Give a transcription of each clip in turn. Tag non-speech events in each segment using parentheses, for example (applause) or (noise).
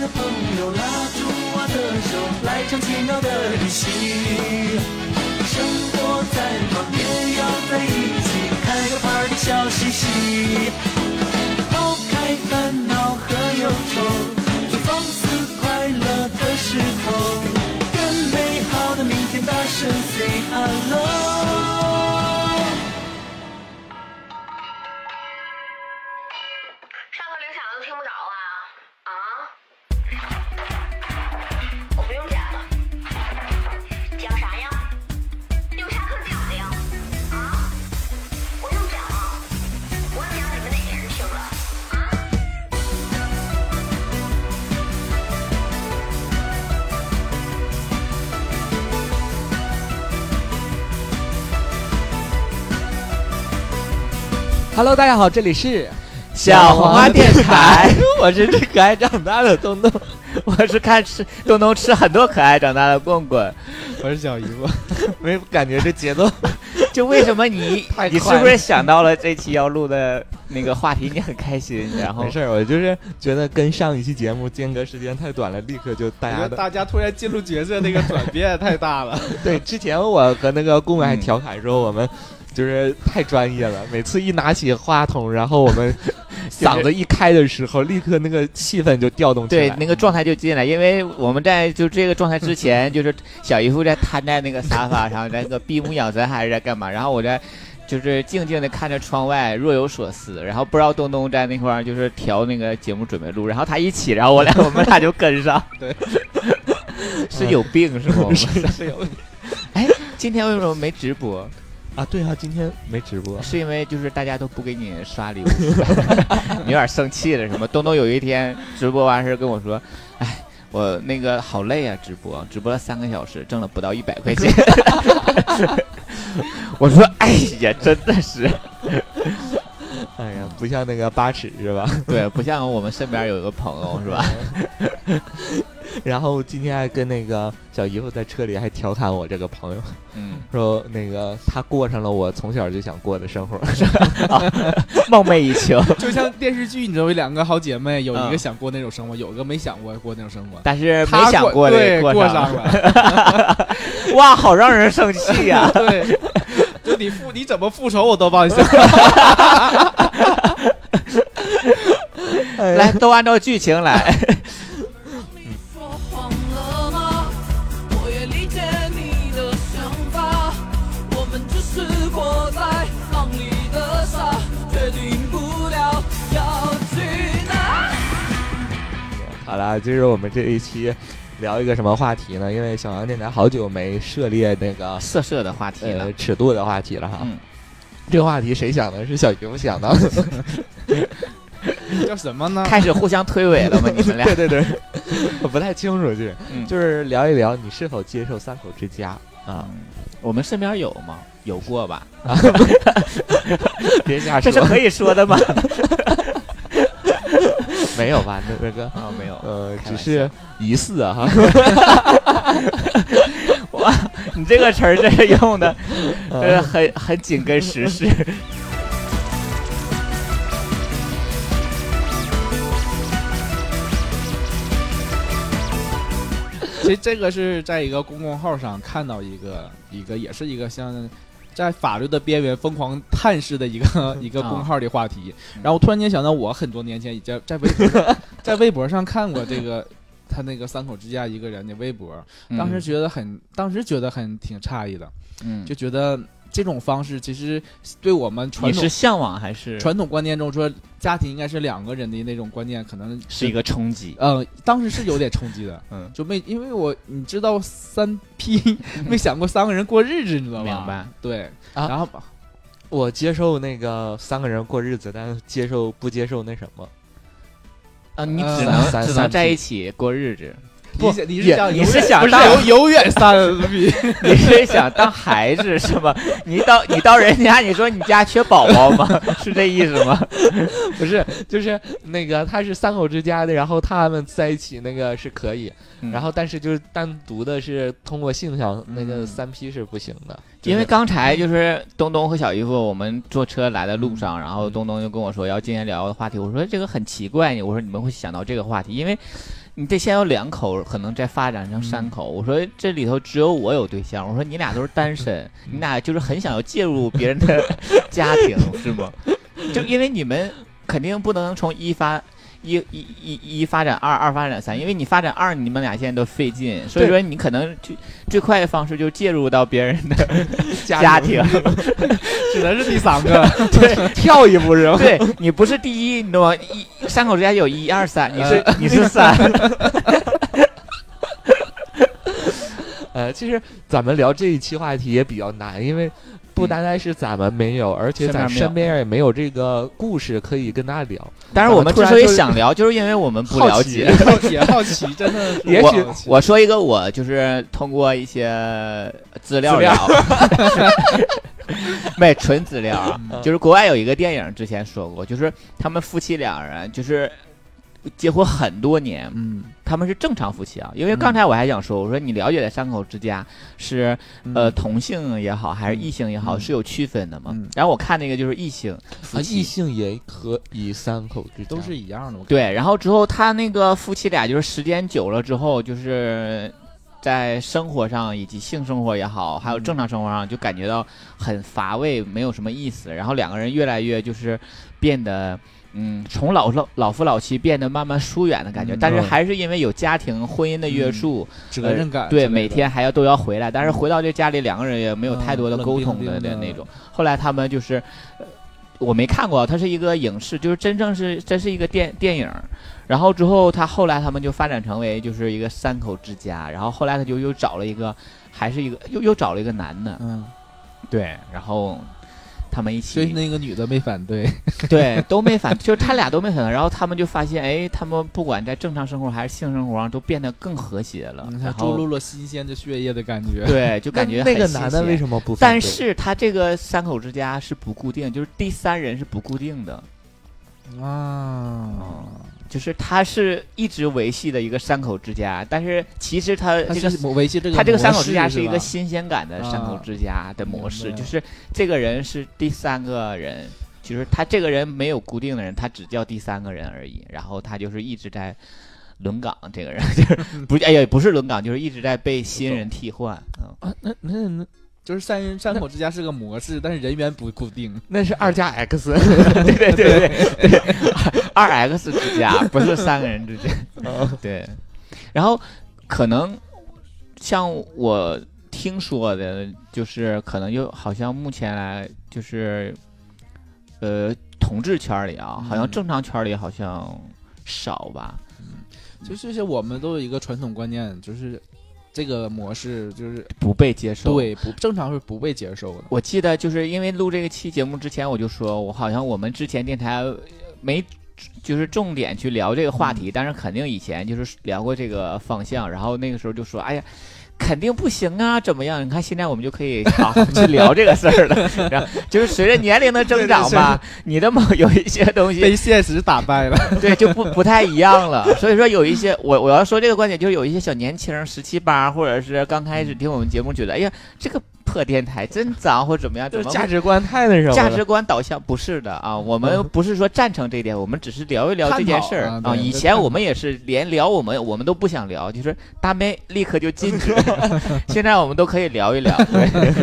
的朋友拉住我的手，来场奇妙的旅行。生活再忙也要在一起，开个 party 笑嘻嘻，抛开烦恼和忧愁，去放肆快乐的时候，跟美好的明天大声 say hello。？，Hello，大家好，这里是小黄瓜电台，(laughs) 我是吃可爱长大的东东，我是看吃东东吃很多可爱长大的棍棍，我是小姨夫，(laughs) 没感觉这节奏，(laughs) 就为什么你你是不是想到了这期要录的那个话题，你很开心，然后没事儿，我就是觉得跟上一期节目间隔时间太短了，立刻就大家大家突然进入角色那个转变太大了。对之前我和那个顾问还调侃说我们。就是太专业了，每次一拿起话筒，然后我们 (laughs) 嗓子一开的时候，立刻那个气氛就调动起来。对那个状态就进来，因为我们在就这个状态之前，就是小姨夫在瘫在那个沙发上，在那个闭目养神还是在干嘛，然后我在。就是静静的看着窗外，若有所思。然后不知道东东在那块儿就是调那个节目准备录，然后他一起，然后我俩我们俩就跟上。对，(laughs) 是有病是吗？是 (laughs) 是有哎，今天为什么没直播？啊，对啊，今天没直播，是因为就是大家都不给你刷礼物，你有点生气了是吗？东东有一天直播完事儿跟我说，哎，我那个好累啊，直播直播了三个小时，挣了不到一百块钱。(laughs) (laughs) 我说，哎呀，真的是，哎呀，不像那个八尺是吧？对，不像我们身边有一个朋友是吧？(laughs) 然后今天还跟那个小姨夫在车里还调侃我这个朋友，嗯，说那个他过上了我从小就想过的生活。(laughs) 梦寐以求，就像电视剧，你知道有两个好姐妹，有一嗯个想过那种生活，有一个没想过过那种生活。但是没想过对的上过上了，(laughs) 哇，好让人生气呀、对，就你复你怎么复仇我都帮你想。来，都按照剧情来。你说谎了吗？我也理解你的想法，我们只是活在梦里的傻，决定不了要去哪。好了，今儿我们这一期聊一个什么话题呢？因为小杨电台好久没涉猎那个色色的话题了呃，尺度的话题了哈。嗯这个话题谁想的？是小姨夫想的。(laughs) 叫什么呢？(laughs) 开始互相推诿了吗？你们俩？对 (laughs) 对对，我不太清楚，就是、嗯就是聊一聊你是否接受三口之家啊？我们身边有吗？有过吧？别瞎这说，是可以说的吗？没有吧？那那个啊，没有。呃，只是疑似啊哈。(laughs) 哇，你这个词儿这是用的，(laughs) 嗯呃，很很紧跟时事。其实这个是在一个公众号上看到一个一个也是一个像在法律的边缘疯狂探视的一个 (laughs) 一个公号的话题。然后我突然间想到，我很多年前已经在微博上 (laughs) 在微博上看过这个他那个三口之家一个人的微博，当时觉得很当时觉得很挺诧异的，嗯，就觉得这种方式其实对我们传统你是向往还是传统观念中说家庭应该是两个人的那种观念，可能是一个冲击？呃，当时是有点冲击的，(laughs) 嗯，就没因为我你知道三 P (laughs) 没想过三个人过日子，你知道吧？明白。对，啊然后我接受那个三个人过日子，但接受不接受那什么？啊，你呃只能三三只能在一起过日子，你是你是想当永永远三 P？(laughs) 你是想当孩子是吗？你到你到人家，你说你家缺宝宝吗？是这意思吗？(laughs) 不是，就是那个他是三口之家的，然后他们在一起那个是可以，嗯然后但是就是单独的是通过性上那个嗯三 P 是不行的，因为刚才就是东东和小姨夫，我们坐车来的路上，然嗯后东东就跟我说要今天聊的话题，我说这个很奇怪，我说你们会想到这个话题，因为你得先有两口，可能再发展成三口。我说这里头只有我有对象，我说你俩都是单身，你俩就是很想要介入别人的 (laughs) 家庭，是吗？就因为你们肯定不能从一发。一一一一发展二，二发展三，因为你发展二，你们俩现在都费劲，所以说你可能就最快的方式就介入到别人的 (laughs) 家庭，(laughs) 只能是第三个，(laughs) 对，跳一步是吧？对你不是第一，你懂吗？一三口之家有一二三，你是你是三。呃，其实咱们聊这一期话题也比较难，因为不单单是咱们没有，而且咱身边也没有这个故事可以跟大家聊。但是我们之所以想聊，就是因为我们不了解，好 (laughs) 奇，好奇，真的是。也许我说一个，我就是通过一些资料聊，(laughs) 没纯资料啊，就是国外有一个电影之前说过，就是他们夫妻两人就是。结婚很多年，嗯，他们是正常夫妻啊。因为刚才我还想说，我说你了解的三口之家是呃同性也好，还是异性也好，是有区分的嘛？然后我看那个就是异性，啊，异性也可以三口之都是一样的。对，然后之后他那个夫妻俩就是时间久了之后，就是在生活上以及性生活也好，还有正常生活上就感觉到很乏味，没有什么意思。然后两个人越来越就是变得。嗯，从老老老夫老妻变得慢慢疏远的感觉，但是还是因为有家庭婚姻的约束，责任感，对，每天还要都要回来，但是回到这家里，两个人也没有太多的沟通的的。那种。后来他们就是，我没看过，它是一个影视，就是真正是这是一个电电影。然后之后他后来他们就发展成为就是一个三口之家，然后后来他就又找了一个，还是一个又又找了一个男的，嗯，对，然后。他们一起，所以那个女的没反对，(laughs) (laughs) 对，都没反，就是他俩都没反对。然后他们就发现，哎，他们不管在正常生活还是性生活上，都变得更和谐了。他注入了新鲜的血液的感觉。对，就感觉那个男的为什么不？但是他这个三口之家是不固定，就是第三人是不固定的。啊。就是他是一直维系的一个三口之家，但是其实他这个维系这个他这个三口之家是一个新鲜感的三口之家的模式，就是这个人是第三个人，就是他这个人没有固定的人，他只叫第三个人而已，然后他就是一直在轮岗，这个人就是不哎呀不是轮岗，就是一直在被新人替换啊，那那那。就是三人三口之家是个模式，但是人员不固定。那是二加 X，对对对对，二 X 之家不是三个人之间。(laughs) 对，然后可能像我听说的，就是可能又好像目前来就是呃同志圈里啊，好像正常圈里好像少吧。嗯，就是我们都有一个传统观念，就是。这个模式就是不被接受，对，不正常是不被接受的。我记得就是因为录这个期节目之前，我就说我好像我们之前电台没就是重点去聊这个话题，但是肯定以前就是聊过这个方向，然后那个时候就说，哎呀。肯定不行啊！怎么样？你看现在我们就可以好好去聊这个事儿了。(laughs) 然后就是随着年龄的增长吧，你的某有一些东西 (laughs) 被现实打败了，对，就不不太一样了。(laughs) 所以说有一些我我要说这个观点，就是有一些小年轻十七八，或者是刚开始听我们节目，觉得哎呀这个。破电台真脏，或者怎么样？就价值观太那什么？价值观导向不是的啊，我们不是说赞成这一点，我们只是聊一聊这件事儿啊。以前我们也是连聊我们我们都不想聊，就是大妹立刻就禁止。(laughs) 现在我们都可以聊一聊。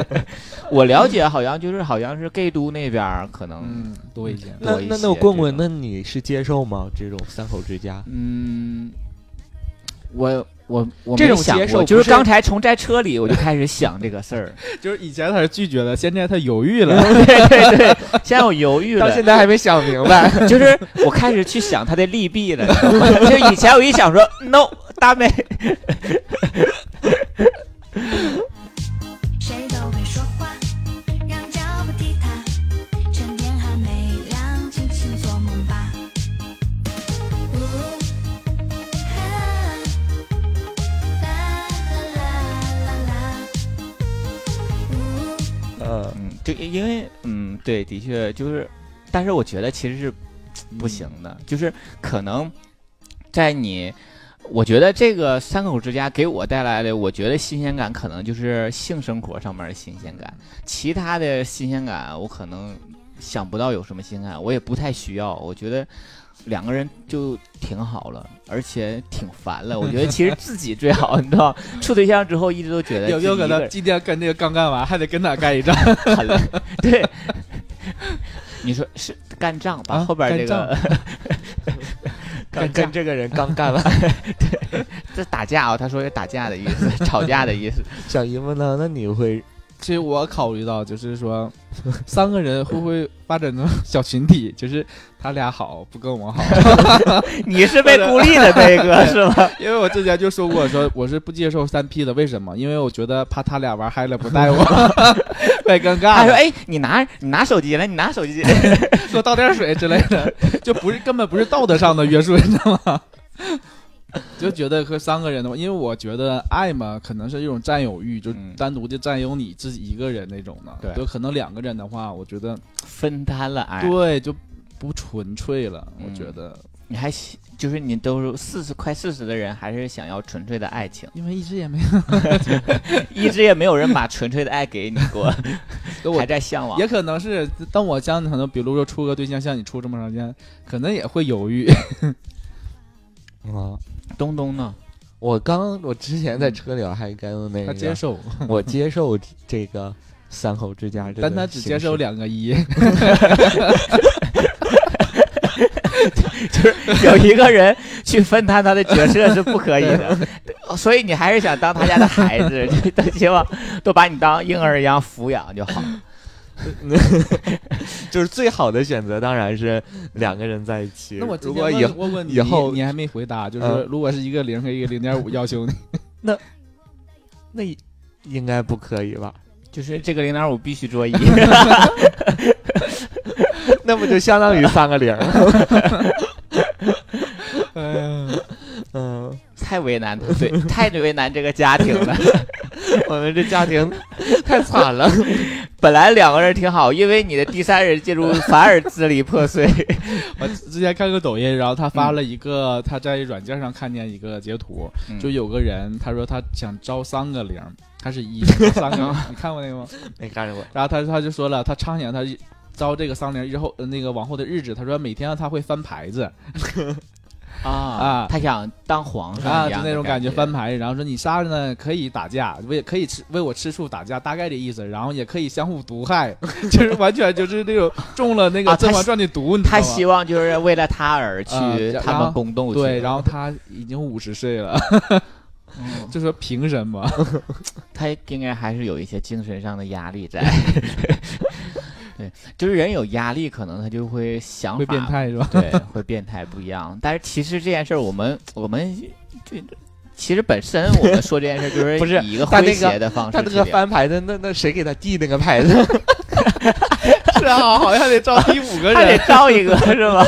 (laughs) 我了解，好像就是好像是 gay 都那边可能多一些。那那那棍棍，那你是接受吗？这种三口之家？嗯，我。我我这种接受，就是刚才从在车里我就开始想这个事儿，(laughs) 就是以前他是拒绝的，现在他犹豫了，(laughs) 对对对，现在我犹豫了，到现在还没想明白，(laughs) 就是我开始去想他的利弊了，就以前我一想说 no 大美。就因为嗯，对，的确就是，但是我觉得其实是不行的，就是可能在你，我觉得这个三口之家给我带来的，我觉得新鲜感可能就是性生活上面的新鲜感，其他的新鲜感我可能想不到有什么新鲜感，我也不太需要，我觉得两个人就挺好了，而且挺烦了。(laughs) 我觉得其实自己最好，你知道，处对象之后一直都觉得有没有可能今天跟那个刚干完，还得跟他干一仗？很？对，(laughs) 你说是干仗，把啊后边这个 (laughs) 跟这个人刚干完，对这打架啊，他说有打架的意思，吵架的意思。小姨夫呢？那你会其实我考虑到，就是说，(laughs) 三个人会不会发展成小群体？就是他俩好，不跟我好。(laughs) (laughs) 你是被孤立的那个是吗？因为我之前就说过，说我是不接受三 P 的，为什么？因为我觉得怕他俩玩嗨了不带我，太尴尬他说：“。哎，你拿你拿手机来，你拿手机。说倒点水之类的，就不是根本不是道德上的约束，你知道吗？(laughs) 就觉得和三个人的话，因为我觉得爱嘛，可能是一种占有欲，就嗯单独的占有你自己一个人那种的。对就可能两个人的话，我觉得分担了爱。对就不纯粹了。我嗯觉得，你还喜就是你都是四十快四十的人，还是想要纯粹的爱情，因为一直也没有，(laughs) 一直也没有人把纯粹的爱给你过，(laughs) 我还在向往。也可能是当我将可能比如说处个对象，像你处这么长时间，可能也会犹豫。啊？东东呢？我刚我之前在车里还跟那个他接受，(laughs) 我接受这个三口之家但他只接受两个一。(laughs) 就是有一个人去分摊他的角色是不可以的，(laughs) 所以你还是想当他家的孩子，就都希望都把你当婴儿一样抚养就好。(laughs) 就是最好的选择，当然是两个人在一起。那我如果以前问我问你，以后你还没回答，就是嗯如果是一个零和一个零点五 (laughs) 要求你，那应该不可以吧？就是这个零点五必须桌一，(laughs) 那不就相当于三个零儿？嗯，太为难他，(laughs) 对，太为难这个家庭了。(laughs) 我们这家庭 (laughs) 太惨了。本来两个人挺好，因为你的第三人介入，反而支离破碎。我之前看个抖音，然后他发了一个他在软件上看见一个截图，嗯就有个人他说他想招三个零，他是一三个零，你看过那个吗？没看过，然后他他就说了，他畅想他招这个三零之后呃那个往后的日子，他说每天他会翻牌子啊啊他想当皇上就那种感觉觉翻牌，然后说你仨呢可以打架，为可以吃为我吃醋打架，大概的意思，然后也可以相互毒害，(laughs) 就是完全就是那种中了那个啊《甄嬛传》的毒，他？希望就是为了他而去啊他们宫斗。对，然后他已经五十岁了，嗯 (laughs) 就说凭什么？(laughs) 他应该还是有一些精神上的压力在。对，就是人有压力，可能他就会想法会变，态是吧？对，会变态不一样。但是其实这件事儿，我们我们这其实本身我们说这件事儿，就 (laughs) 是不是以一个诙谐的方式他那个翻牌的，那那谁给他递那个牌子？(laughs) 是啊，好像得招第五个还得人。(laughs) 招一个是吧？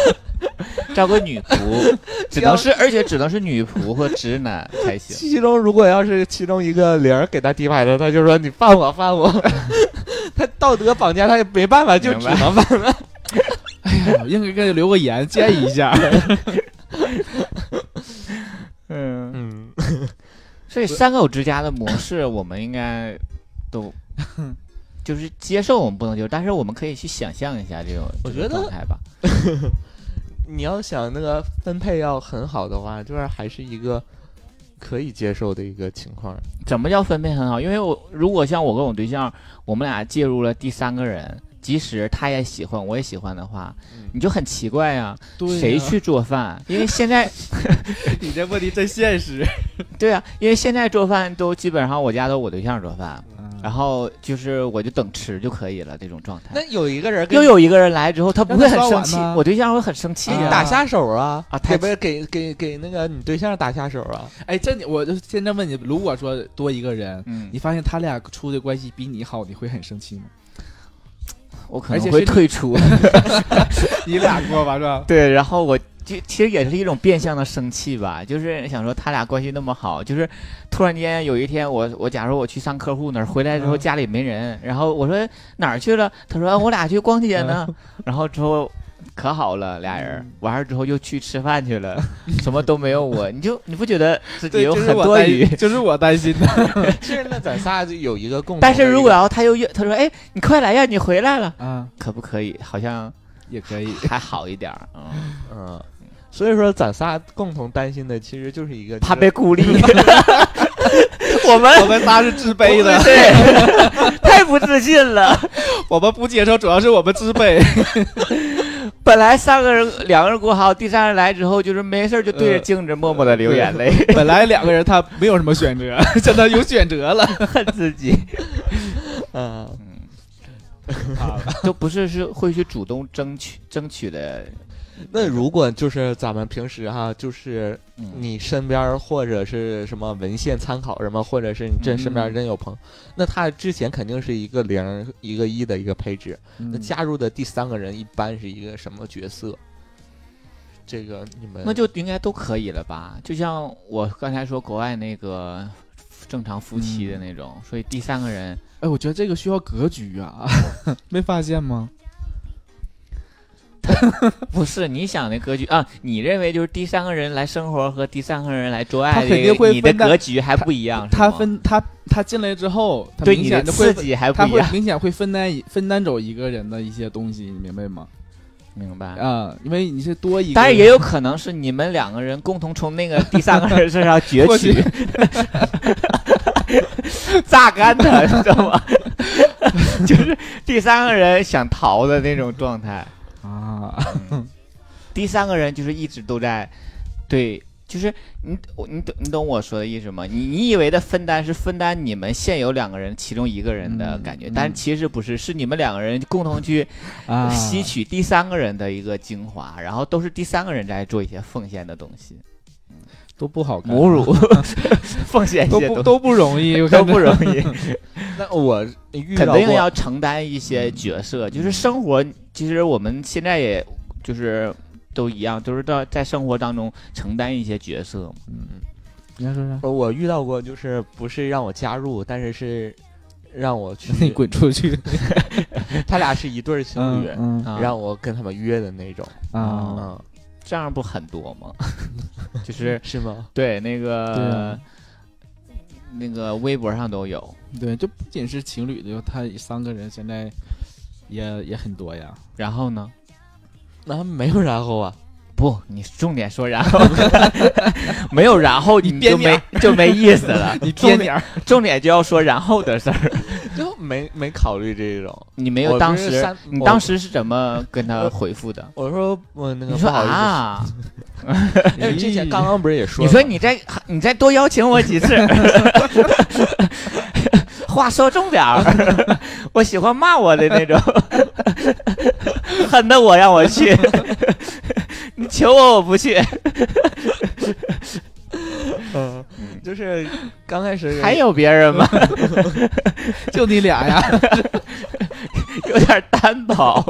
招个女仆，只能是，而且只能是女仆或直男才行。其中如果要是其中一个零儿给他提牌的，他就说你犯我犯我，(laughs) 他道德绑架他也没办法，就只能犯了。哎呀，应该给他留个言建议一下。(laughs) 嗯，嗯，所以三口之家的模式，我们应该都 (laughs) 就是接受，我们不能接受，但是我们可以去想象一下这种我觉得状态吧。你要想那个分配要很好的话，就是还是一个可以接受的一个情况。怎么叫分配很好？因为我如果像我跟我对象，我们俩介入了第三个人，即使他也喜欢，我也喜欢的话，嗯你就很奇怪呀、对呀谁去做饭？因为现在 (laughs) 你这问题真现实。(laughs) 对啊，因为现在做饭都基本上我家都我对象做饭，然后后就是我就等吃就可以了这种状态。那有一个人给又有一个人来之后，他不会很生气，我对象会很生气打下手啊啊太给不是给给给那个你对象打下手啊？哎，这你我就现在问你，如果说多一个人，嗯你，发现他俩处的关系比你好，你会很生气吗？我可能会退出。(laughs) 你俩过吧，是吧？对，然后我就其实也是一种变相的生气吧，就是想说他俩关系那么好，就是突然间有一天我我假如我去上客户那儿，回来之后嗯家里没人，然后我说哪儿去了？他说我俩去逛街呢，(laughs) 然后之后。可好了，俩人嗯完事之后又去吃饭去了，什么都没有我，你就你不觉得自己，有很多余？就是我担心的 (laughs) 是那咱仨就有一个共同但。是如果要他又他说哎你快来呀你回来了，啊，可不可以？好像也可以。还好一点儿，嗯，嗯，所以说咱仨共同担心的其实就是一个怕被孤立。(laughs) 我们我们仨是自卑的，对，太不自信了。我们不接受，主要是我们自卑。(laughs) 本来三个人，两个人过好，第三个人来之后，就是没事儿就对着镜子默默的流眼泪，本来两个人他没有什么选择，现在有选择了。(laughs) 恨自己。嗯，都不是是会去主动争取争取的。(laughs) 那如果就是咱们平时哈，就是嗯你身边或者是什么文献参考什么，或者是你真身边儿真有朋友，那他之前肯定是一个零一个一的一个配置，那嗯加入的第三个人一般是一个什么角色？这个你们那就应该都可以了吧？就像我刚才说国外那个正常夫妻的那种，所以第三个人哎，我觉得这个需要格局啊，(laughs) 没发现吗？(laughs) 不是你想的格局啊？你认为就是第三个人来生活和第三个人来做爱他这个，肯定会你的格局还不一样，他分他他进来之后，他明对你的刺激还不一样，他会明显会分担一分担走一个人的一些东西，你明白吗？明白？啊，因为你是多一个，当然也有可能是你们两个人共同从那个第三个人身上 (laughs) 攫取，(laughs) 榨干他，你知道吗？就是第三个人想逃的那种状态。啊，第三个人就是一直都在，对，就是你你懂你懂我说的意思吗？你你以为的分担是分担你们现有两个人其中一个人的嗯感觉，嗯。但其实不是，是你们两个人共同去啊。吸取第三个人的一个精华，然后都是第三个人在做一些奉献的东西，都不好看，母乳 (laughs) 奉献一些都不都不容易，我 (laughs) 都看着不容易。(laughs) 那我遇肯到过定要承担一些角色，就是生活。其实我们现在也就是都一样，都是到在生活当中承担一些角色。你要说啥？呃我遇到过，就是不是让我加入，但是是让我去，你滚出去！他俩是一对儿情侣，让我跟他们约的那种，啊，嗯，这样不很多吗？(laughs) 就是 (laughs) 是吗？对那个啊那个微博上都有。对，就不仅是情侣的，他三个人现在也也很多呀。然后呢？那没有然后啊，不，你重点说然后，(laughs) 没有然后你就没就没意思了。你重点重点就要说然后的事儿。就没没考虑这种。你没有当时，你当时是怎么跟他回复的？我说我那个你说不好意思，(laughs) 啊，因为之前刚刚不是也说你，说你再你再多邀请我几次，(laughs) 话说重点儿，我喜欢骂我的那种，恨得我让我去，你求我我不去，嗯，就是刚开始 (laughs) 还有别人吗？(laughs) 就你俩呀？(laughs) 有点单薄，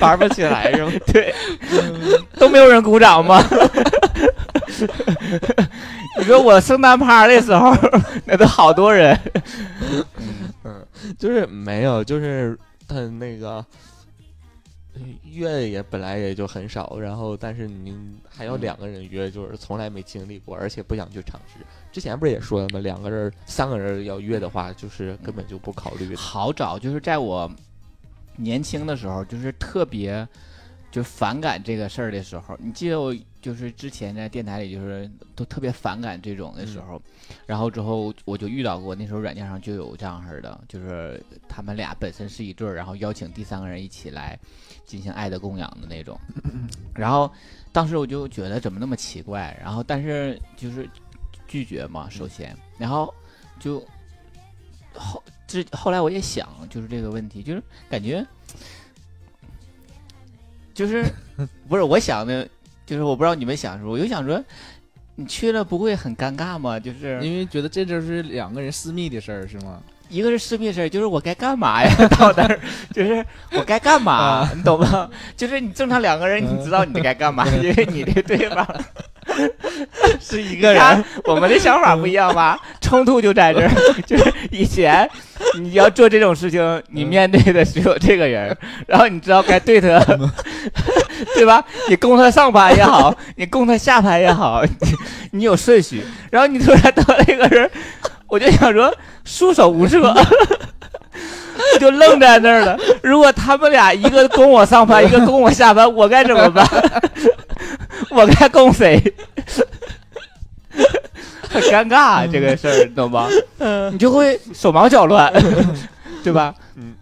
玩不起来是吗？对，都没有人鼓掌吗？你说我圣诞趴的时候，那都好多人，嗯就是没有，就是他那个呃约也本来也就很少，然后但是您还要两个人约，就是从来没经历过，而且不想去尝试。之前不是也说了吗？两个人、三个人要约的话，就是根本就不考虑。好找，就是在我年轻的时候，就是特别就反感这个事儿的时候。你记得我就是之前在电台里，就是都特别反感这种的时候，然后之后我就遇到过，那时候软件上就有这样式儿的，就是他们俩本身是一对儿，然后邀请第三个人一起来进行爱的供养的那种。(laughs) 然后当时我就觉得怎么那么奇怪，然后但是就是拒绝嘛，首先，然后就后这后来我也想，就是这个问题，就是感觉，就是 (laughs) 不是我想的，就是我不知道你们想什么，我就想说，你去了不会很尴尬吗？就是因为觉得这就是两个人私密的事儿，是吗？一个是私密事儿，就是我该干嘛呀？(laughs) 到那儿就是我该干嘛，你懂吗？就是你正常两个人，你知道你该干嘛，(laughs) 因为你的对方 (laughs) 是一个人，我们的想法不一样吧？(laughs) 冲突就在这儿，(laughs) 就是以前你要做这种事情，你面对的只有这个人，然后你知道该对他，对吧？你攻他上盘也好，你攻他下盘也好，你你有顺序，然后你突然到那个人，我就想说束手无策。就愣在那儿了。如果他们俩一个供我上盘，一个供我下盘，我该怎么办？(laughs) 我该供谁？很尴尬这个事儿，懂吧？你就会手忙脚乱，对吧？嗯，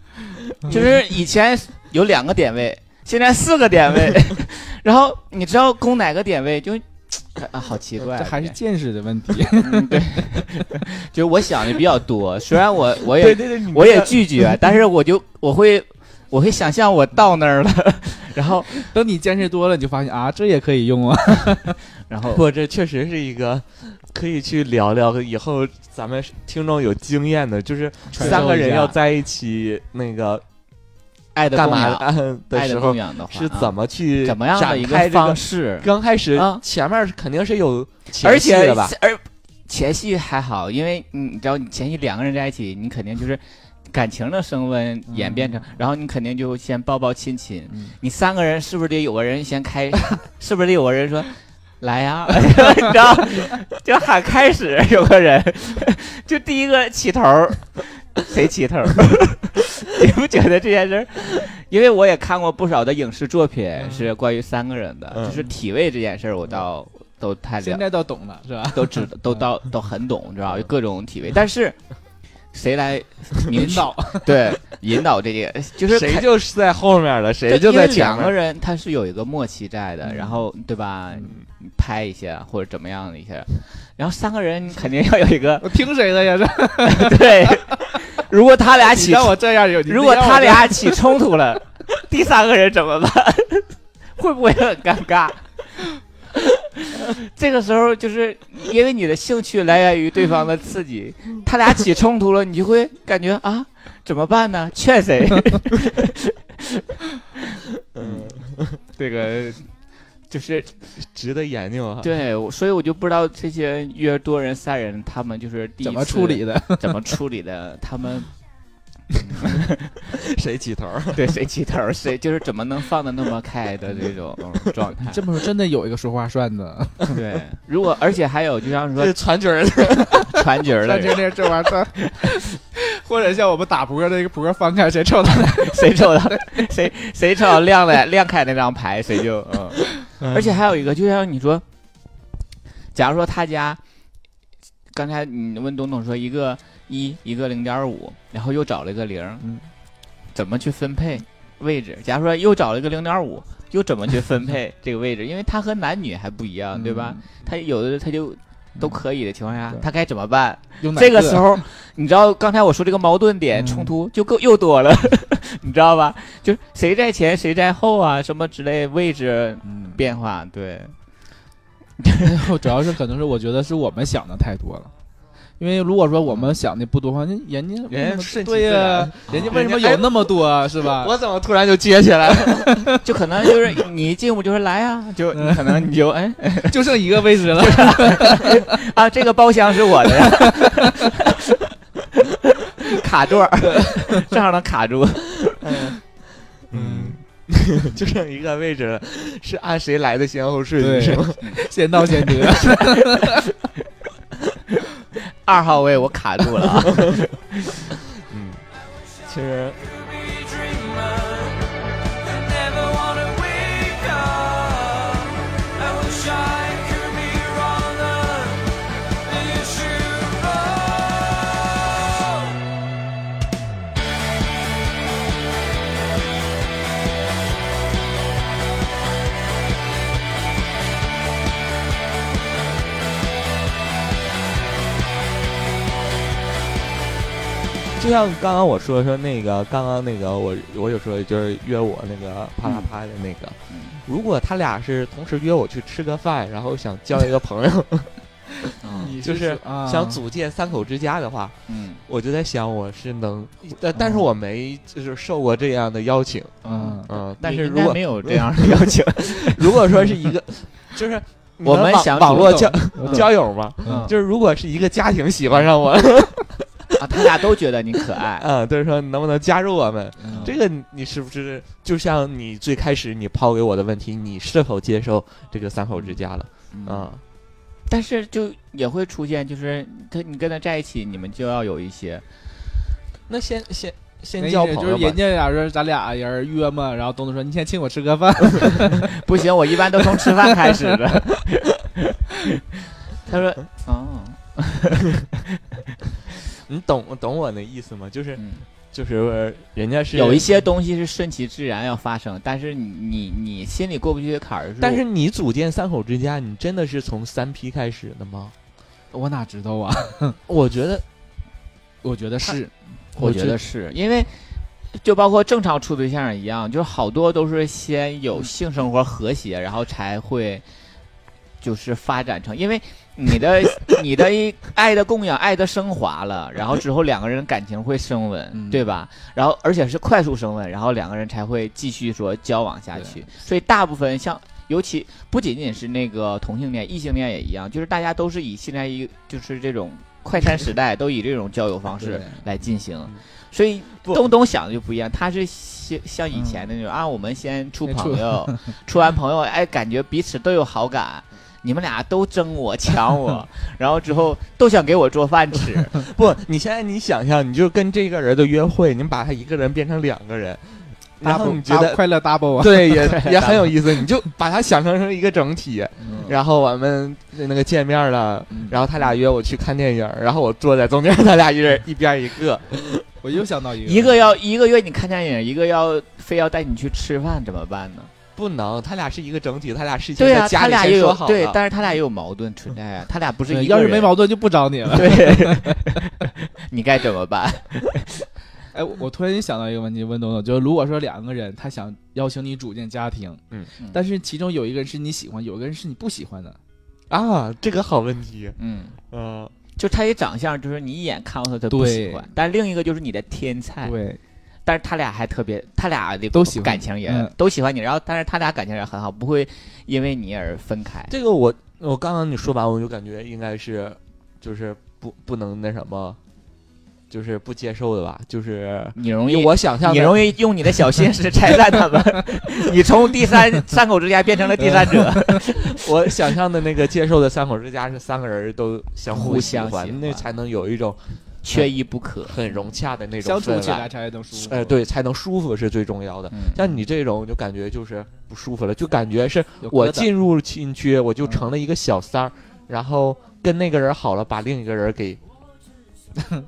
就是以前有两个点位，现在四个点位，(laughs) 然后你知道供哪个点位就。啊，好奇怪，这还是见识的问题。嗯对，(laughs) 就是我想的比较多，虽然我我也我也拒绝，但是我就我会我会想象我到那儿了，(laughs) 然后等你坚持多了，你就发现啊，这也可以用啊。(laughs) 然后不，这确实是一个可以去聊聊。以后咱们听众有经验的，就是三个人要在一起那个爱的干嘛的的爱的时候是啊怎么去怎么样的一个方？式，刚开始啊前面肯定是有前戏的吧？而前戏还好，因为你知道，你前戏两个人在一起，你肯定就是感情的升温演变成，然后你肯定就先抱抱亲亲。嗯你三个人是不是得有个人先开？(laughs) 是不是得有个人说 (laughs) 来呀？(laughs) 你知道，就喊开始，有个人就第一个起头儿，谁起头儿？你不觉得这件事儿？因为我也看过不少的影视作品是关于三个人的，嗯就是体位这件事儿，我倒都太了现在倒懂了，是吧？都知都到都很懂，知道各种体位，但是谁来引导，(laughs) (laughs) 对引导这些，就是谁就是在后面了，谁就在前面。两个人他是有一个默契在的，嗯然后对吧？你拍一下或者怎么样的一下，然后三个人肯定要有一个我 (laughs) 听谁的呀？这对，如果他俩起你让我这样有，如果他俩起冲突了，第三个人怎么办？会不会很尴尬？(laughs) 这个时候就是因为你的兴趣来源于对方的刺激，他俩起冲突了，你就会感觉啊，怎么办呢？劝谁？(laughs) 嗯，(laughs) 这个就是值得研究哈。对，所以我就不知道这些约多人、三人，他们就是第一怎么处理的？怎么处理的？他们 (laughs) 谁起头？(laughs) 对谁起头，谁就是怎么能放的那么开的这种嗯状态？这么说真的有一个说话算的，(laughs) 对，如果而且还有，就像说这传局儿的，传局儿的这玩意儿，或者像我们打扑克，那个扑克翻开谁抽的？谁抽到谁谁抽到亮的亮开那张牌，谁就嗯。而且还有一个，就像你说，假如说他家，刚才你问东东说一个一，一个零点五，然后又找了一个零，嗯，怎么去分配位置？假如说又找了一个零点五，又怎么去分配 (laughs) 这个位置？因为他和男女还不一样，对吧？他有的他就都可以的情况下对，他该怎么办？用这个时候，你知道刚才我说这个矛盾点嗯冲突就够又多了，(laughs) 你知道吧？就是谁在前谁在后啊，什么之类位置嗯，变化，对，(laughs) 主要是可能是我觉得是我们想的太多了。因为如果说我们想的不多的话，那人家人家顺其对呀、人家为什么有那么多啊？是吧？我怎么突然就接起来了？(laughs) 就可能就是你一进屋就是来呀、就嗯可能你就哎 (laughs) 就剩一个位置了，(laughs) 啊，这个包厢是我的呀，卡座，正好能卡住，嗯，就剩一个位置了，是按谁来的先后顺序是吗？先到先得。二号位我卡住了啊，(laughs) 嗯，其实就像刚刚我说说那个，刚刚那个我我有时候就是约我那个啪啦啪的那个，嗯如果他俩是同时约我去吃个饭，然后想交一个朋友，(laughs) 嗯就是啊。想组建三口之家的话，嗯。我就在想我是能，但但是我没就是受过这样的邀请，嗯，嗯，但是如果没有这样的邀请，(laughs) 如果说是一个，就是我们网想网络交交友嘛，嗯。就是如果是一个家庭喜欢上我，(laughs) 啊，他俩都觉得你可爱，(laughs) 嗯，就是说能不能加入我们？嗯这个你你是不是就像你最开始你抛给我的问题，你是否接受这个三口之家了？嗯啊，但是就也会出现，就是他你跟他在一起，你们就要有一些，那先先先交朋友就是人。家俩说咱俩人约嘛，然后东东说你先请我吃个饭，(laughs) 不行，我一般都从吃饭开始的。(laughs) 他说，哦，你懂懂我那意思吗？就是嗯，就是人家是有一，些东西是顺其自然要发生，但是你你你心里过不去的坎儿，但是你组建三口之家，你真的是从三 P 开始的吗？我哪知道啊？(laughs) 我觉得，我觉得是，我觉得是因为。就包括正常处对象一样，就是好多都是先有性生活和谐，然后才会就是发展成，因为你的 (laughs) 你的爱的供养、爱的升华了，然后之后两个人感情会升温，嗯对吧？然后而且是快速升温，然后两个人才会继续说交往下去。所以大部分像，尤其不仅仅是那个同性恋，异性恋也一样，就是大家都是以现在一就是这种快餐时代，都以这种交友方式来进行。所以不东东想的就不一样，他是像像以前的那种、啊，我们先处 (laughs) 先处朋友，处完朋友，哎，感觉彼此都有好感。你们俩都争我抢我，(laughs) 然后之后都想给我做饭吃，(laughs) 不，你现在你想象，你就跟这个人的约会，你把他一个人变成两个人，然后你觉得快乐 double 啊？对，也 (laughs) 也很有意思，你就把它想象成一个整体。嗯然后我们那个见面了，嗯然后他俩约我去看电影，然后我坐在中间，他俩一人一边一个。我又想到一个，一个要一个约你看电影，一个要非要带你去吃饭，怎么办呢？不能，他俩是一个整体，他俩事情对啊，在家里他俩也先说好了。有对，但是他俩也有矛盾存在啊，他俩不是一个人。要是没矛盾就不找你了。对，(laughs) 你该怎么办？哎，我我突然间想到一个问题，问东东，就是如果说两个人他想邀请你组建家庭，嗯嗯但是其中有一个人是你喜欢，有一个人是你不喜欢的，啊，这个好问题。嗯，嗯，就他一长相，就是你一眼看到他他不喜对欢，但另一个就是你的天菜。对，但是他俩还特别，他俩的都喜欢感情也、嗯都喜欢你，然后但是他俩感情也很好，不会因为你而分开。这个我我刚刚你说完，我就感觉应该是，就是不不能那什么，就是不接受的吧，就是你容易我想象你容易用你的小心思拆散他们，(laughs) 你从第三三口之家变成了第三者。(laughs) 我想象的那个接受的三口之家是三个人都相互喜欢，喜欢那才能有一种缺一不可。很融洽的那种相处起来围。才能舒服。呃，，对，才能舒服是最重要的。嗯，像你这种就感觉就是不舒服了，就感觉是我进入禁区，我就成了一个小三儿，然后跟那个人好了，把另一个人给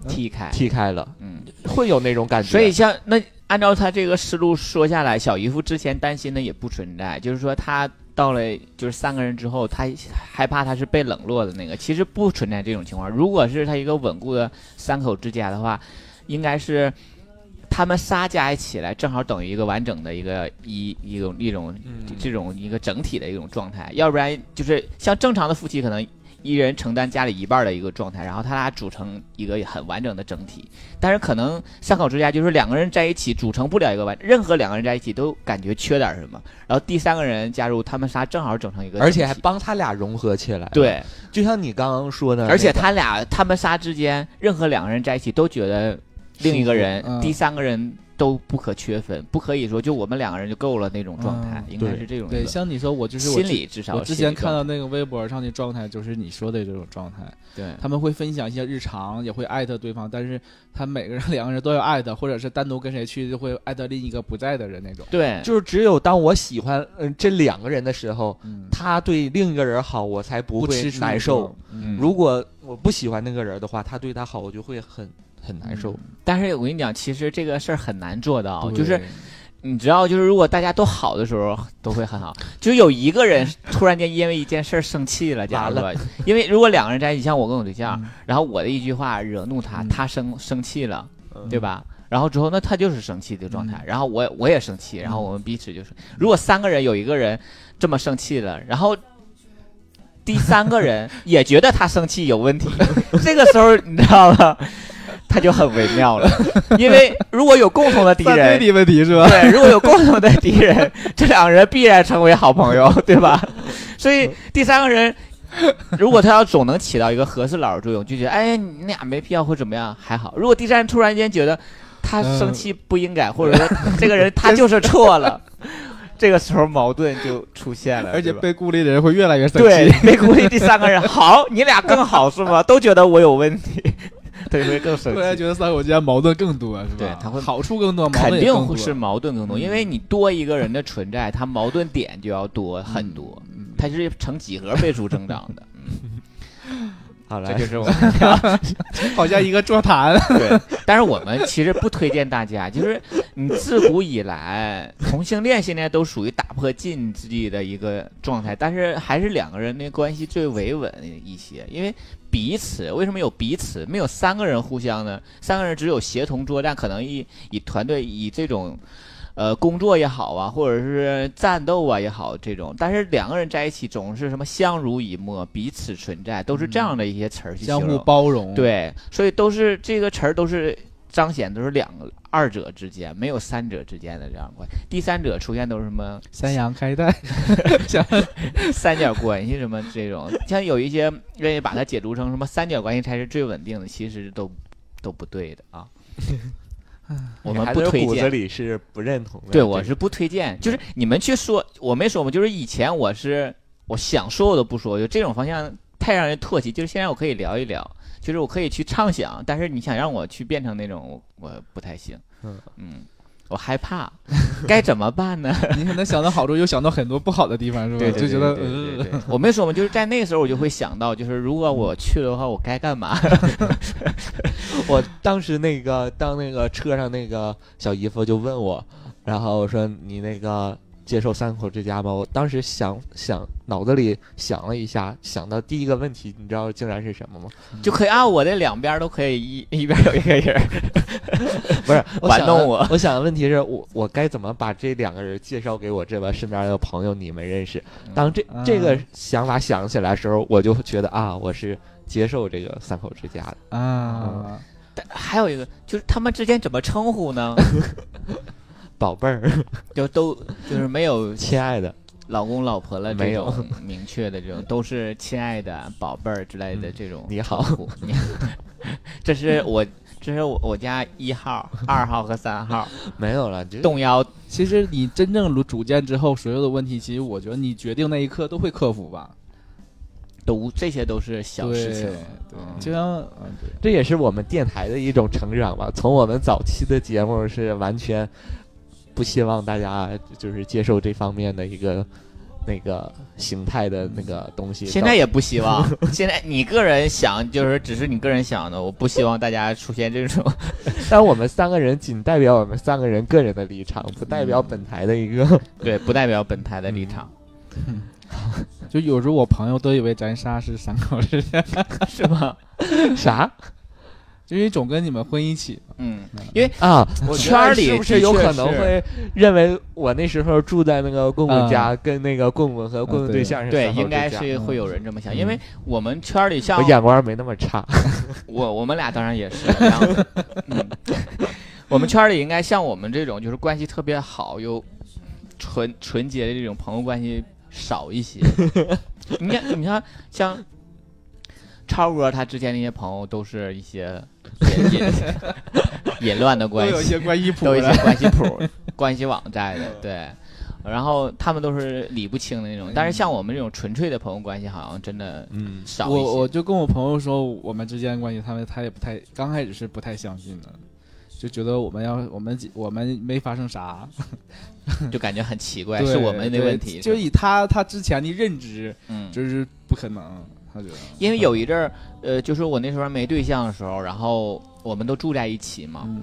踢开。踢开了，嗯，会有那种感觉。所以像那按照他这个思路说下来，小姨夫之前担心的也不存在，就是说他到了就是三个人之后，他害怕他是被冷落的那个，其实不存在这种情况。如果是他一个稳固的三口之家的话，应该是他们仨加一起来，正好等于一个完整的一个一一种一种嗯这种一个整体的一种状态，要不然就是像正常的夫妻可能。一人承担家里一半的一个状态，然后他俩组成一个很完整的整体。但是可能三口之家就是两个人在一起组成不了一个完，任何两个人在一起都感觉缺点什么，然后第三个人加入，他们仨正好整成一个，而且还帮他俩融合起来。，对，就像你刚刚说的，而且他俩他们仨之间，任何两个人在一起都觉得另一个人、嗯第三个人都不可缺分，不可以说就我们两个人就够了那种状态，应该对对，是这种一个像你说，我就是我心之理至少我之前看到那个微博上的状态，就是你说的这种状态。对他们会分享一些日常，也会艾特对方，但是他每个人两个人都要艾特，或者是单独跟谁去，就会艾特另一个不在的人那种。对，就是只有当我喜欢嗯、这两个人的时候，嗯，他对另一个人好，我才不会难受。。嗯如果我不喜欢那个人的话，他对他好，我就会很很难受。但是我跟你讲，其实这个事儿很难做到，就是你知道，就是如果大家都好的时候，都会很好。就有一个人突然间因为一件事儿生气了，假如说，因为如果两个人在一起，像我跟我对象，嗯然后我的一句话惹怒他，嗯他生生气了，嗯对吧？然后之后，那他就是生气的状态，嗯然后我我也生气，然后我们彼此就是，如果三个人有一个人这么生气了，然后第三个人也觉得他生气有问题，(laughs) 这个时候你知道吗？他就很微妙了，(laughs) 因为如果有共同的敌人问题是吧？对，如果有共同的敌人，这两个人必然成为好朋友，对吧？所以第三个人，如果他要总能起到一个和事佬的作用，就觉得哎，你俩没必要或怎么样还好。如果第三人突然间觉得他生气不应该，或者说这个人他就是错了 (laughs) (laughs) 这个时候矛盾就出现了，而且被孤立的人会越来越生气对气。被孤立第三个人，好，你俩更好是吗？都觉得我有问题的他会更生气。突然觉得三口之间矛盾更多，是吧？对他会好处更多，矛肯盾也更多定是矛盾更多，因为你多一个人的存在，他矛盾点就要多很多，嗯它是成几何倍数增长的。(laughs) 好了，这就是我们 (laughs) 好像一个座谈。(laughs) 对，但是我们其实不推荐大家，就是你自古以来，同性恋现在都属于打破禁忌的一个状态，但是还是两个人的关系最维稳一些，因为彼此为什么有彼此，没有三个人互相呢？三个人只有协同作战，可能以以团队以这种。呃，工作也好啊，或者是战斗啊也好，这种，但是两个人在一起总是什么相濡以沫，彼此存在，都是这样的一些词儿相。互包容，，对，所以都是这个词儿都是彰显都是两个二者之间，没有三者之间的这样关系。第三者出现都是什么三阳开泰，(laughs) 三角关系什么这种，像有一些愿意把它解读成什么三角关系才是最稳定的，其实都都不对的啊。我们还是不推荐。骨子里是不认同的。对，我是不推荐。就是你们去说，我没说嘛，就是以前我是我想说我都不说，就这种方向太让人唾弃。就是现在我可以聊一聊，就是我可以去畅想，但是你想让我去变成那种，我不太行。嗯嗯，我害怕，该怎么办呢？(laughs) 你可能想到好处，又想到很多不好的地方，是吧？对，对就觉得对对对呃，对我没说嘛，就是在那个时候我就会想到，就是如果我去的话，我该干嘛？(laughs) 我当时那个当那个车上那个小姨夫就问我，然后我说你那个接受三口之家吗？我当时想想脑子里想了一下，想到第一个问题，你知道竟然是什么吗？就可以啊，我这两边都可以一 (laughs) 一边有一个人，不是 (laughs) 我想的玩弄我我想的问题是我我该怎么把这两个人介绍给我这边身边的朋友你们认识？当这嗯这个想法想起来的时候，我就觉得啊，我是接受这个三口之家的。啊，但还有一个就是他们之间怎么称呼呢？(laughs) 宝贝儿，(laughs) 就都就是没有亲爱的，老公老婆了没有种明确的这种，(laughs) 都是亲爱的宝贝儿之类的嗯这种你好称呼。你好，(laughs) 这是我这是我我家一号、二号和三号没有了，就动摇。其实你真正有主见之后，所有的问题，其实我觉得你决定那一刻都会克服吧。都这些都是小事情对，嗯就像嗯对，这也是我们电台的一种成长吧。从我们早期的节目是完全不希望大家就是接受这方面的一个那个形态的那个东西。现在也不希望。(laughs) 现在你个人想，就是只是你个人想的，我不希望大家出现这种。(laughs) 但我们三个人仅代表我们三个人个人的立场，不代表本台的一个。(laughs) 对，不代表本台的立场，就有时候我朋友都以为咱仨是三口之家，是吗？啥因为总跟你们混一起嗯，因为，啊？我圈里是不是有可能会认为我那时候住在那个棍棍家，跟那个棍棍和棍棍对象是对，应该是会有人这么想，嗯因为我们圈里像我眼光没那么差。(laughs) 我我们俩当然也是，(laughs) 我们圈里应该像我们这种就是关系特别好又纯纯洁的这种朋友关系少一些。(laughs) 你看，你看，像超哥他之前那些朋友都是一些淫淫淫乱的关系，都有一些关系谱都有一些关系谱、(laughs) 关系网在的，对。然后他们都是理不清的那种，但是像我们这种纯粹的朋友关系，好像真的嗯，少。我我就跟我朋友说，我们之间的关系，他们他也不太，刚开始是不太相信的，就觉得我们要我们我们没发生啥，(laughs) 就感觉很奇怪，对是我们的问题。就以他他之前的认知，嗯，就是不可能，他觉得，因为有一阵儿，呃，就是我那时候没对象的时候，然后我们都住在一起嘛，嗯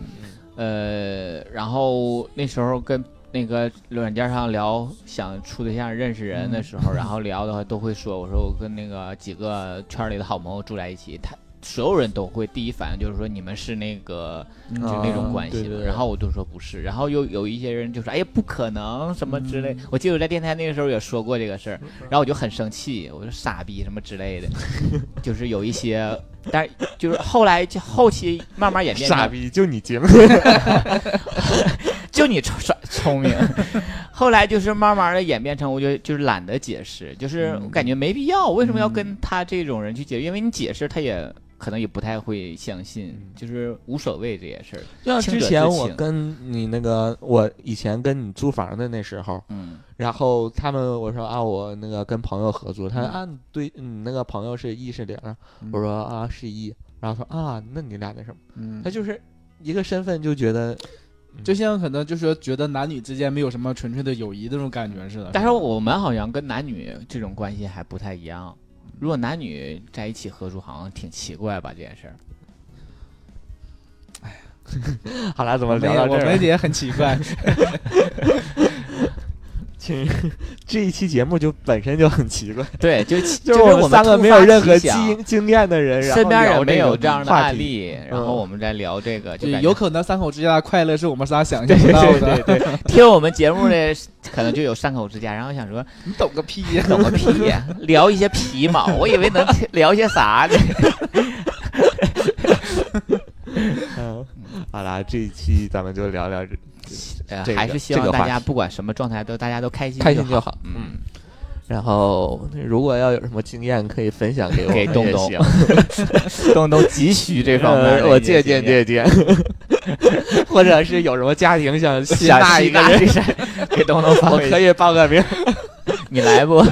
呃，然后那时候跟那个软件上聊想处对象认识人的时候，然后聊的话都会说，我说我跟那个几个圈里的好朋友住在一起，他所有人都会第一反应就是说你们是那个嗯。就那种关系然后我就说不是，然后又有一些人就说哎呀不可能什么之类，我记得我在电台那个时候也说过这个事儿，然后我就很生气，我说傻逼什么之类的，(laughs) 就是有一些，但是就是后来就后期慢慢演变傻逼，就你节目。(laughs) 就你聪聪聪明，(laughs) 后来就是慢慢的演变成，我觉得就是懒得解释，就是我感觉没必要，为什么要跟他这种人去解释？因为你解释他也可能也不太会相信，就是无所谓这些事儿。就像之前我跟你那个，我以前跟你租房的那时候，嗯。然后他们我说啊，我那个跟朋友合租，他说嗯。啊，对，你那个朋友是一是零，嗯。我说啊是一，然后说啊，那你俩那什么，嗯。他，就是一个身份就觉得，就像可能就是说觉得男女之间没有什么纯粹的友谊那种感觉似的。但是我们好像跟男女这种关系还不太一样。如果男女在一起合租，好像挺奇怪吧？这件事儿。(laughs) 好了，怎么聊到这儿我们也很奇怪，(laughs) 其实这一期节目就本身就很奇怪，对，就就是我我们三个没有任何经经验的人，然后身边也没有这样的，案例，然后嗯我们在聊这个，就有可能三口之家的快乐是我们仨想象不到对的。对对，听我们节目的可能就有三口之家，然后想说你懂个屁呀！懂个屁呀，聊一些皮毛，我以为能 (laughs) 聊些啥呢？嗯，好啦，这一期咱们就聊聊这呃，这个还是希望大家不管什么状态都大家都开心开心就好。好。嗯，然后，如果要有什么经验，可以分享给我给东东。(laughs) 东东急需这方面我借鉴借鉴，(laughs) 或者是有什么家庭想吸想纳一个人，(laughs) 给东东发我可以报个名。你来不？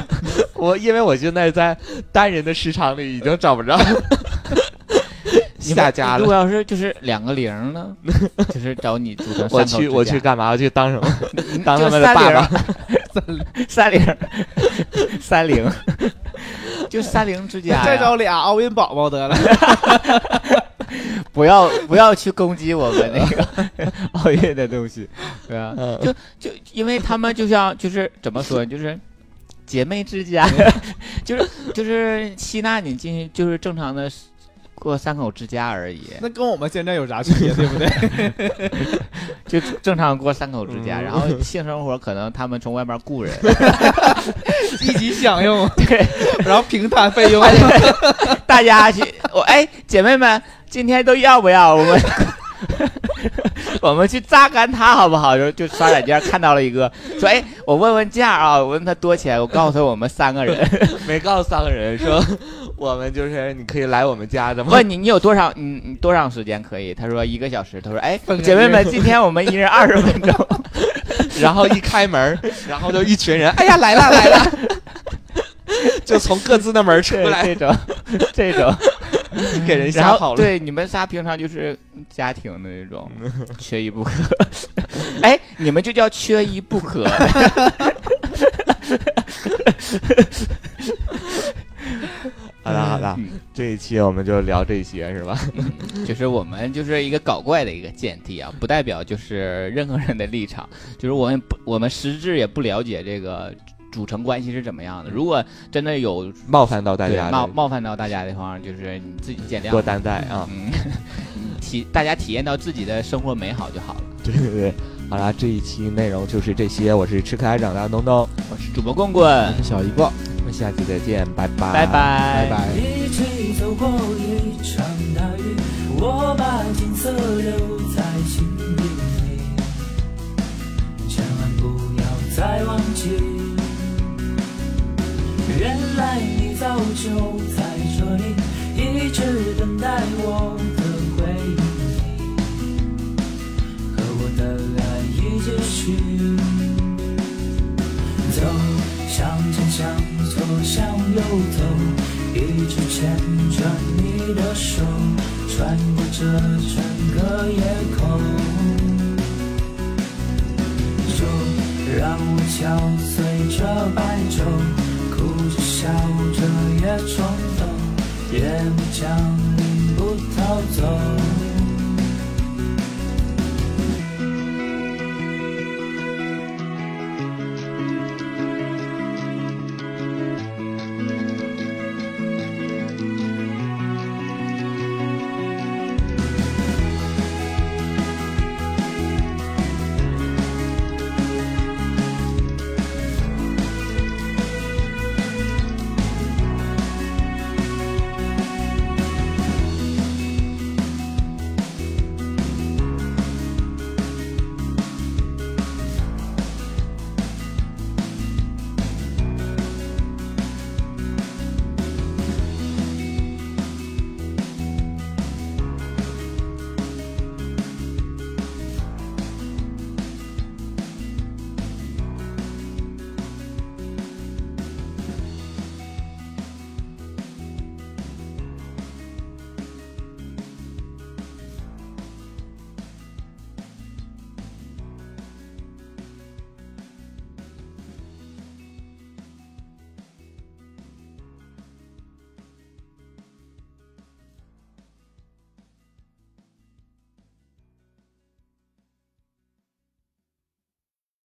我因为我现在在单人的市场里已经找不着。你下家了。如果要是就是两个零呢，就是找你组成我去，我去干嘛？我去当什么？(laughs) 当就他们的爸爸。(laughs) 三零三零，就三零之家，再找俩奥运宝宝得了。(laughs) 不要不要去攻击我们那个奥运的东西，对吧？嗯就就因为他们就像就是怎么说，就是姐妹之家，就是就是吸纳你进去，就是正常的过三口之家而已，那跟我们现在有啥区别，对不对？(laughs) 就正常过三口之家。嗯然后性生活可能他们从外面雇人，(laughs) 一起享用，(laughs) 对，然后平摊费用。大家去，我哎，姐妹们，今天都要不要我们？(laughs) 我们去榨干他好不好？就就刷软件看到了一个，说哎，我问问价啊，我问他多钱，我告诉他我们三个人，(laughs) 没告诉三个人说，我们就是你可以来我们家的吗？问你你有多少，你你多长时间可以？他说一个小时。他说哎姐妹们，今天我们一人二十分钟。(laughs) 然后一开门，然后就一群人，哎呀来了来了，就从各自的门出对来，这种这种，给人然吓跑了。对你们仨平常就是家庭的那种，缺一不可。(laughs) 哎，你们就叫缺一不可。(laughs) 好了好了，嗯这一期我们就聊这些是吧？(laughs) 就是我们就是一个搞怪的一个见地啊，不代表就是任何人的立场，就是我们不我们实质也不了解这个组成关系是怎么样的。如果真的有冒犯到大家的，冒冒犯到大家的话，就是你自己见谅多担待啊！嗯，你 (laughs) 体大家体验到自己的生活美好就好了。对对对，好啦，这一期内容就是这些。我是吃可爱长大的东东，我是主播棍棍，我是小一个，我们下期再见，拜拜，拜拜拜拜。一起走过一场大雨，我把景色留在心里，千万不要再忘记。原来你早就在这里，一直等待我的回应，和我的爱一起去。走，向前，向左，向右走，一直牵着你的手，穿过这整个夜空。就让我敲碎这白昼，哭着笑着也冲动，夜幕降临不逃走。